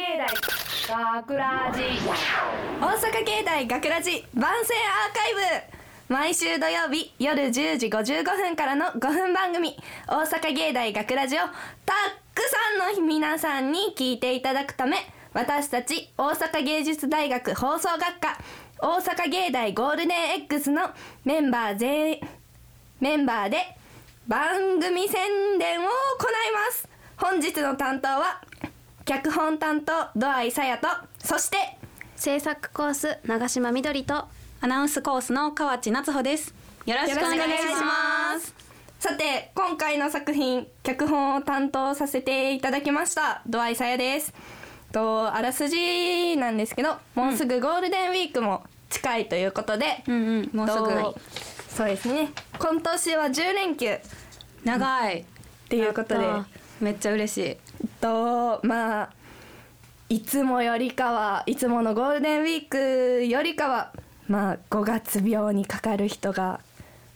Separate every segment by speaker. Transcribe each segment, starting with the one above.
Speaker 1: 芸大学ラジ。
Speaker 2: 大阪芸大学ラジ番宣アーカイブ。毎週土曜日夜10時55分からの5分番組。大阪芸大学ラジをたっくさんの皆さんに聞いていただくため私たち大阪芸術大学放送学科大阪芸大ゴールデン X のメンバー全メンバーで番組宣伝を行います。本日の担当は脚本担当ドアイさやとそして
Speaker 3: 制作コース長島みどりとアナウンスコースの河内夏穂です。よろしくお願いします。
Speaker 2: さて今回の作品脚本を担当させていただきましたドアイさやです。とあらすじなんですけどもうすぐゴールデンウィークも近いということで、
Speaker 3: うんうんもうすぐ
Speaker 2: とそうですね。今年は10連休。っ
Speaker 3: 長い。
Speaker 2: ていうことで。
Speaker 3: めっちゃ嬉しい
Speaker 2: とまあいつもよりかはいつものゴールデンウィークよりかはまあ5月病にかかる人が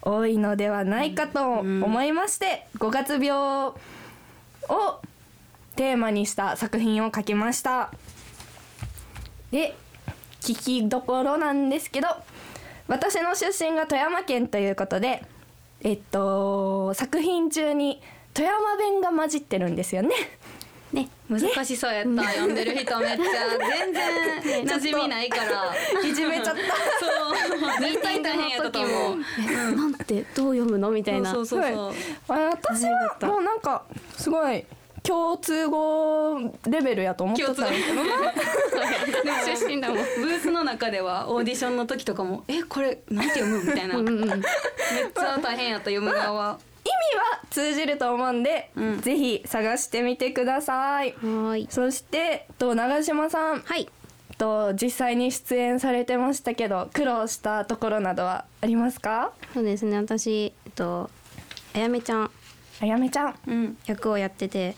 Speaker 2: 多いのではないかと思いまして、5月病をテーマにした作品を書きました。で聞きどころなんですけど私の出身が富山県ということでえっと作品中に富山弁が混じってるんですよね
Speaker 3: ね。難しそうやった。読んでる人めっちゃ全然馴染みないから。
Speaker 2: いじめちゃった。
Speaker 3: そう。絶対大変やったと思う
Speaker 4: なんてどう読むのみたいな。
Speaker 3: そうそうそう
Speaker 2: 私はもうなんかすごい共通語レベルやと思ってたんですけど
Speaker 3: 出身だもんブースの中ではオーディションの時とかも「えこれなんて読む?」みたいな。めっちゃ大変やった読む側は
Speaker 2: は通じると思うんで、
Speaker 3: うん。
Speaker 2: ぜひ探してみてください。
Speaker 4: はーい。
Speaker 2: そしてと長島さん。
Speaker 4: はい。
Speaker 2: と実際に出演されてましたけど苦労したところなどはありますか？
Speaker 4: そうですね。私とあやめちゃん。
Speaker 2: あやめちゃん。
Speaker 3: うん。
Speaker 4: 役をやってて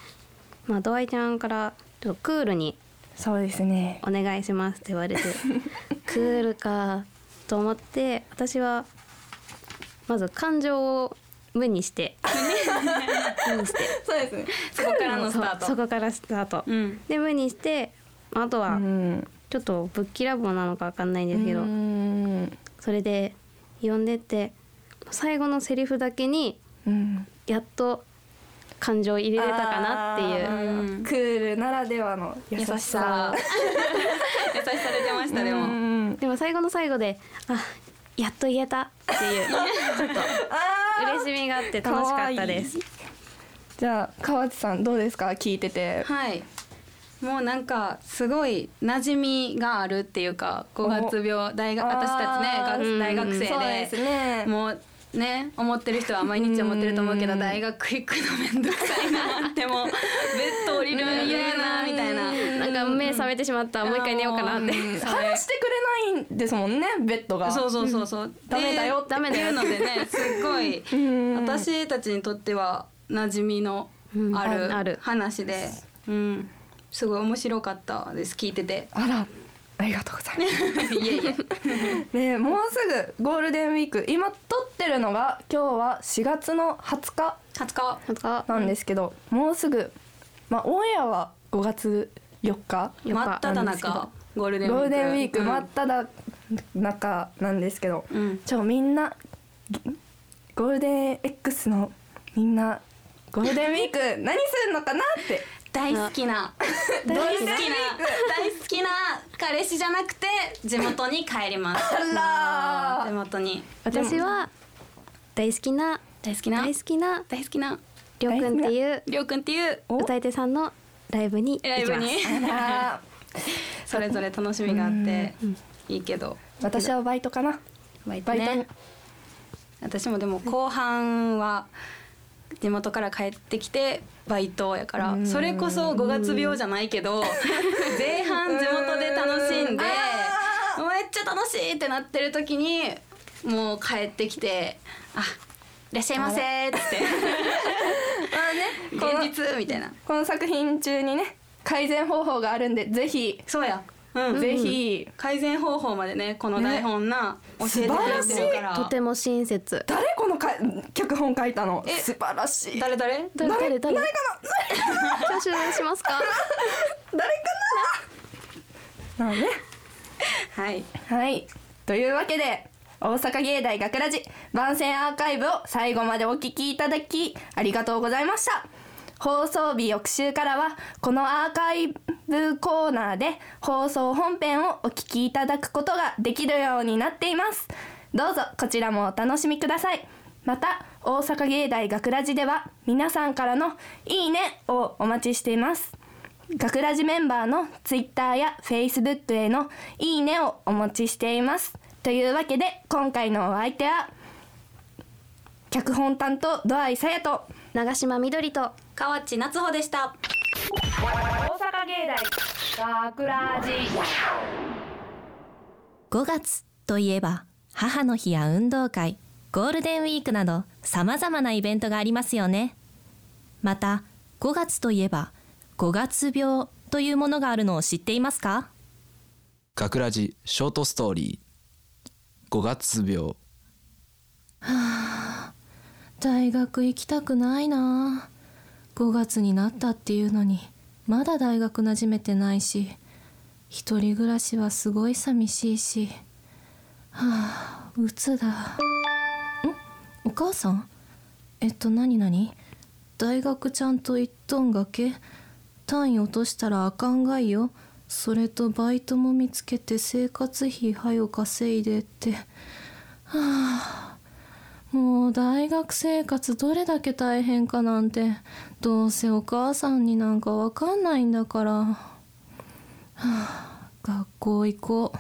Speaker 4: まあドアイちゃんからとクールに
Speaker 2: そうですね。
Speaker 4: お願いしますって言われて クールかと思って私はまず感情を無にして。無にして。
Speaker 2: そうですね。
Speaker 3: そこからのスタート。
Speaker 4: そこからスタート、
Speaker 3: うん。
Speaker 4: で無にして。あと
Speaker 2: う
Speaker 4: は
Speaker 2: ん。
Speaker 4: ちょっとぶっきらぼうなのかわかんないんですけど、
Speaker 2: うん。
Speaker 4: それで読んでって最後のセリフだけに
Speaker 2: うん。
Speaker 4: やっと感情を入れれたかなっていう。
Speaker 2: クールならではの優しさ。
Speaker 3: 優しさ。出てましたで
Speaker 2: う
Speaker 3: も
Speaker 2: ん。
Speaker 4: でも最後の最後であやっと言えたっていう。ちょっと嬉しみがあって楽しかったです。
Speaker 2: じゃあ川内さんどうですか？聞いてて。
Speaker 3: はい。もうなんかすごい馴染みがあるっていうか5月病大学私たちね大学生
Speaker 2: そうですね。
Speaker 3: もうね思ってる人は毎日思ってると思うけど大学行くのめんどくさいなってもうベッド降りるの嫌やなみたいな
Speaker 4: なんか目覚めてしまそもう一回寝ようかなって。
Speaker 2: 話してくれないんですもんねベッドが。
Speaker 3: そうそうそうそう。
Speaker 2: ダメだよ
Speaker 3: ダメだよって。いうのでね すっごい
Speaker 2: ん。
Speaker 3: 私たちにとっては馴染みの
Speaker 4: うん。ある
Speaker 3: 話で、うん、すごい面白かったです聞いてて。
Speaker 2: あらありがとうございます。
Speaker 3: いえいえ。
Speaker 2: ねもうすぐゴールデンウィーク。今撮ってるのが今日は4月の20日
Speaker 3: 20日
Speaker 4: なんか
Speaker 2: なんですけど、もうすぐまあオンエアは5月4日？
Speaker 3: 真っ只中ゴールデンウィーク。
Speaker 2: ゴールデンウィーク
Speaker 3: うん。
Speaker 2: 真っ只中なんですけど、
Speaker 3: うん。
Speaker 2: ちょみんなゴールデン X のみんなゴールデンウィーク 何するのかなって。
Speaker 3: 大好きな。大好きな大好きな彼氏じゃなくて地元に帰ります。
Speaker 2: あら
Speaker 3: 地元に。
Speaker 4: 私は大好きな
Speaker 3: 大好きな
Speaker 4: 大好きな
Speaker 3: 大好きな。
Speaker 4: りょうくんっていう
Speaker 3: りょうくんっていう
Speaker 2: お？
Speaker 4: 歌い手さんのライブに
Speaker 3: ライブに。
Speaker 2: あ
Speaker 3: それぞれ楽しみがあっていいけど。
Speaker 2: 私はバイトかな。
Speaker 3: バイトね。私もでも後半は地元から帰ってきてバイトやから。それこそ5月病じゃないけど 前半地元で楽しんでめっちゃ楽しいってなってる時にもう帰ってきて「あいらっしゃいませ」っつって
Speaker 2: まあね
Speaker 3: 現実？みたいな。
Speaker 2: この作品中にね改善方法があるんでぜひ、
Speaker 3: そうや、うん、
Speaker 2: ぜひ。
Speaker 3: 改善方法までねこの台本な、教えてくれてるから。
Speaker 4: とても親切。
Speaker 2: 誰このか脚本書いたの？
Speaker 3: え？
Speaker 2: 素晴らしい。
Speaker 3: 誰？誰？
Speaker 4: 誰？誰？誰？
Speaker 2: 誰かな？
Speaker 4: 挙手しますか
Speaker 2: 誰かな？のね。
Speaker 3: はい。
Speaker 2: はい。というわけで大阪芸大学ラジ番宣アーカイブを最後までお聞きいただきありがとうございました。放送日翌週からはこのアーカイブコーナーで放送本編をお聞きいただくことができるようになっています。どうぞこちらもお楽しみください。また大阪芸大学ラジでは皆さんからのいいねをお待ちしています。学ラジメンバーのツイッターやフェイスブックへのいいねをお待ちしています。というわけで今回のお相手は脚本担当ドアイさやと
Speaker 4: 長島みどりと
Speaker 3: 河内夏穂でした。
Speaker 1: 大阪芸大学ラジ
Speaker 5: 5月といえば母の日や運動会ゴールデンウィークなど様々なイベントがありますよね。また5月といえば5月病というものがあるのを知っていますか？
Speaker 6: 学ラジショートストーリー5月病。
Speaker 5: 大学行きたくないな。5月になったっていうのにまだ大学馴染めてないし一人暮らしはすごい寂しいし。はあ鬱だ。ん？お母さん？えっと何何？大学ちゃんと行っとんがけ？単位落としたらあかんがいよ。それとバイトも見つけて生活費はよ稼いでって。はあもう大学生活どれだけ大変かなんて。どうせお母さんになんかわかんないんだから、はあ、学校行こ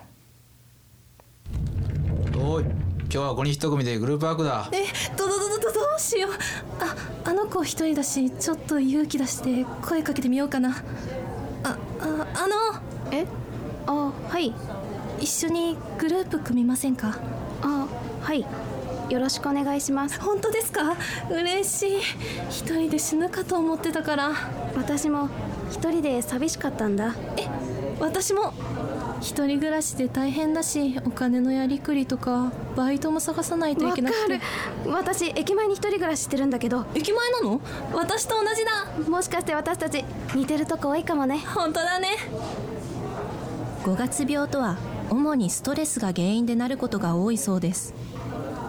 Speaker 5: う。
Speaker 7: おい今日は5人一組でグループワークだ。
Speaker 5: えどどどどどどうしよう。ああの子一人だしちょっと勇気出して声かけてみようかなあああの
Speaker 4: え？あはい。
Speaker 5: 一緒にグループ組みませんか？
Speaker 4: あはい。よろしくお願いします。
Speaker 5: 本当ですか？嬉しい。一人で死ぬかと思ってたから。
Speaker 4: 私も一人で寂しかったんだ。
Speaker 5: え私も一人暮らしで大変だしお金のやりくりとかバイトも探さないといけなくて。
Speaker 4: る。私駅前に一人暮らししてるんだけど。
Speaker 5: 駅前なの？私と同じだ。
Speaker 4: もしかして私たち似てるとこ多いかもね。
Speaker 5: 本当だね。5月病とは主にストレスが原因でなることが多いそうです。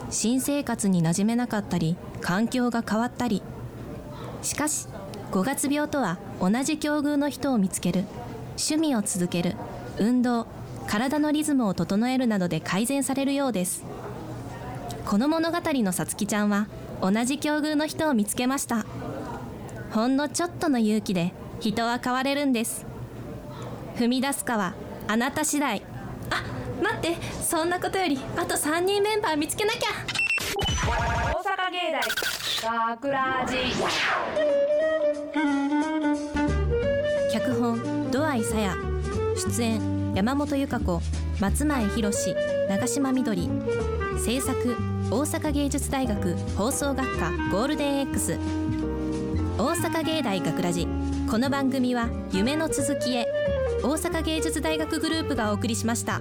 Speaker 5: 新生活に馴染めなかったり環境が変わったり。しかし5月病とは同じ境遇の人を見つける。趣味を続ける運動体のリズムを整えるなどで改善されるようです。この物語のさつきちゃんは同じ境遇の人を見つけました。ほんのちょっとの勇気で人は変われるんです。踏み出すかはあなた次第。あ待ってそんなことよりあと3人メンバー見つけなきゃ。
Speaker 1: 大阪芸大学ラジ
Speaker 5: 脚本土合さや出演山本由香子松前博長島みどり。制作大阪芸術大学放送学科ゴールデン X 大阪芸大学ラジ。この番組は夢の続きへ。大阪芸術大学グループがお送りしました。